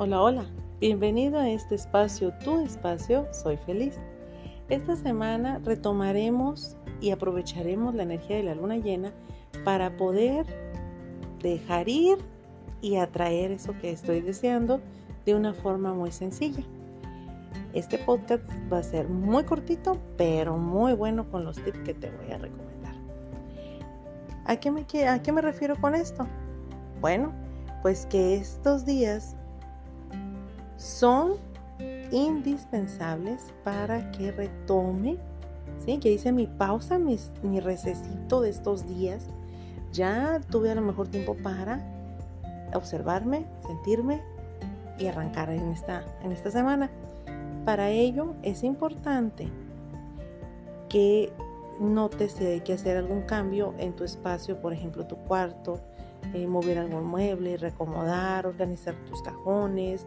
Hola, hola, bienvenido a este espacio, tu espacio, soy feliz. Esta semana retomaremos y aprovecharemos la energía de la luna llena para poder dejar ir y atraer eso que estoy deseando de una forma muy sencilla. Este podcast va a ser muy cortito, pero muy bueno con los tips que te voy a recomendar. ¿A qué me, me refiero con esto? Bueno, pues que estos días son indispensables para que retome, ¿sí? que hice mi pausa, mi, mi recesito de estos días. Ya tuve a lo mejor tiempo para observarme, sentirme y arrancar en esta, en esta semana. Para ello es importante que notes si hay que hacer algún cambio en tu espacio, por ejemplo tu cuarto, eh, mover algún mueble, recomodar, organizar tus cajones,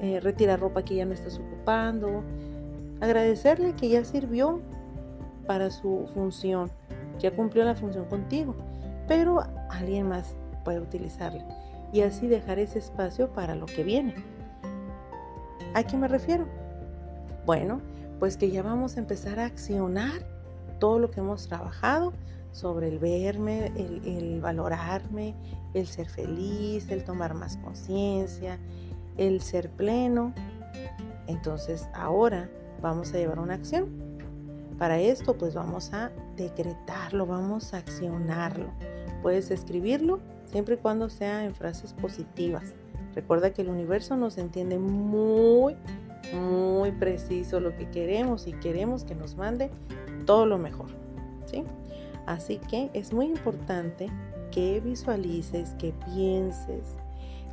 eh, retirar ropa que ya no estás ocupando, agradecerle que ya sirvió para su función, ya cumplió la función contigo, pero alguien más puede utilizarla y así dejar ese espacio para lo que viene. ¿A qué me refiero? Bueno, pues que ya vamos a empezar a accionar todo lo que hemos trabajado sobre el verme, el, el valorarme, el ser feliz, el tomar más conciencia, el ser pleno. Entonces ahora vamos a llevar una acción. Para esto pues vamos a decretarlo, vamos a accionarlo. Puedes escribirlo siempre y cuando sea en frases positivas. Recuerda que el universo nos entiende muy, muy preciso lo que queremos y queremos que nos mande todo lo mejor. ¿sí? Así que es muy importante que visualices, que pienses,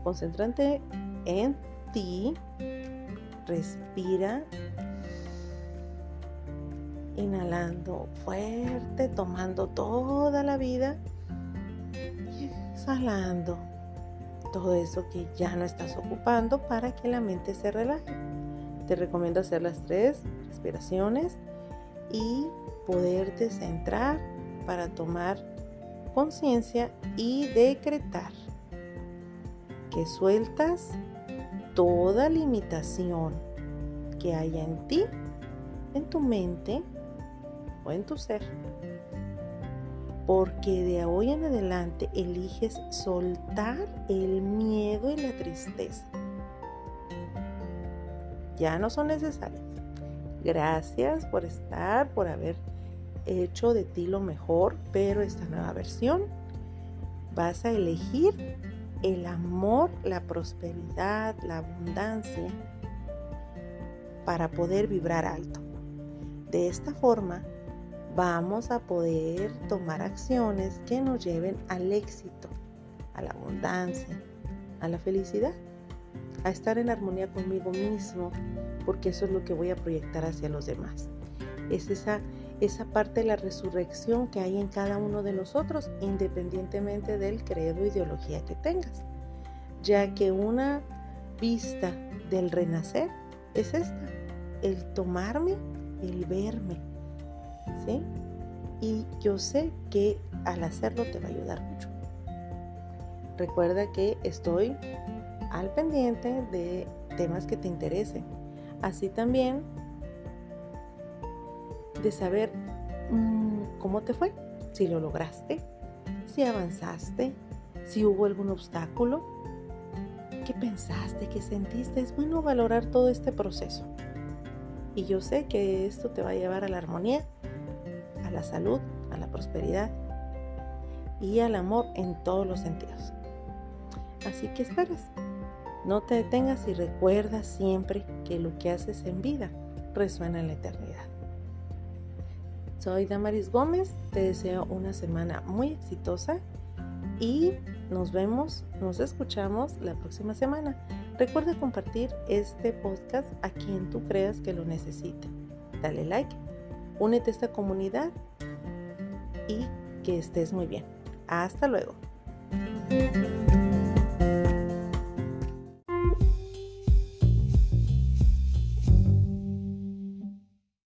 concentrante en ti. Respira. Inhalando fuerte, tomando toda la vida. Y exhalando todo eso que ya no estás ocupando para que la mente se relaje. Te recomiendo hacer las tres respiraciones y poderte centrar para tomar conciencia y decretar que sueltas toda limitación que haya en ti, en tu mente o en tu ser. Porque de hoy en adelante eliges soltar el miedo y la tristeza. Ya no son necesarias. Gracias por estar, por haber hecho de ti lo mejor, pero esta nueva versión vas a elegir el amor, la prosperidad, la abundancia para poder vibrar alto. De esta forma vamos a poder tomar acciones que nos lleven al éxito, a la abundancia, a la felicidad, a estar en armonía conmigo mismo, porque eso es lo que voy a proyectar hacia los demás. Es esa esa parte de la resurrección que hay en cada uno de nosotros, independientemente del credo o ideología que tengas, ya que una vista del renacer es esta, el tomarme, el verme, ¿sí? Y yo sé que al hacerlo te va a ayudar mucho. Recuerda que estoy al pendiente de temas que te interesen. Así también de saber mm, cómo te fue, si lo lograste, si avanzaste, si hubo algún obstáculo, qué pensaste, qué sentiste. Es bueno valorar todo este proceso. Y yo sé que esto te va a llevar a la armonía, a la salud, a la prosperidad y al amor en todos los sentidos. Así que esperes. No te detengas y recuerda siempre que lo que haces en vida resuena en la eternidad. Soy Damaris Gómez, te deseo una semana muy exitosa y nos vemos, nos escuchamos la próxima semana. Recuerda compartir este podcast a quien tú creas que lo necesite. Dale like, únete a esta comunidad y que estés muy bien. Hasta luego.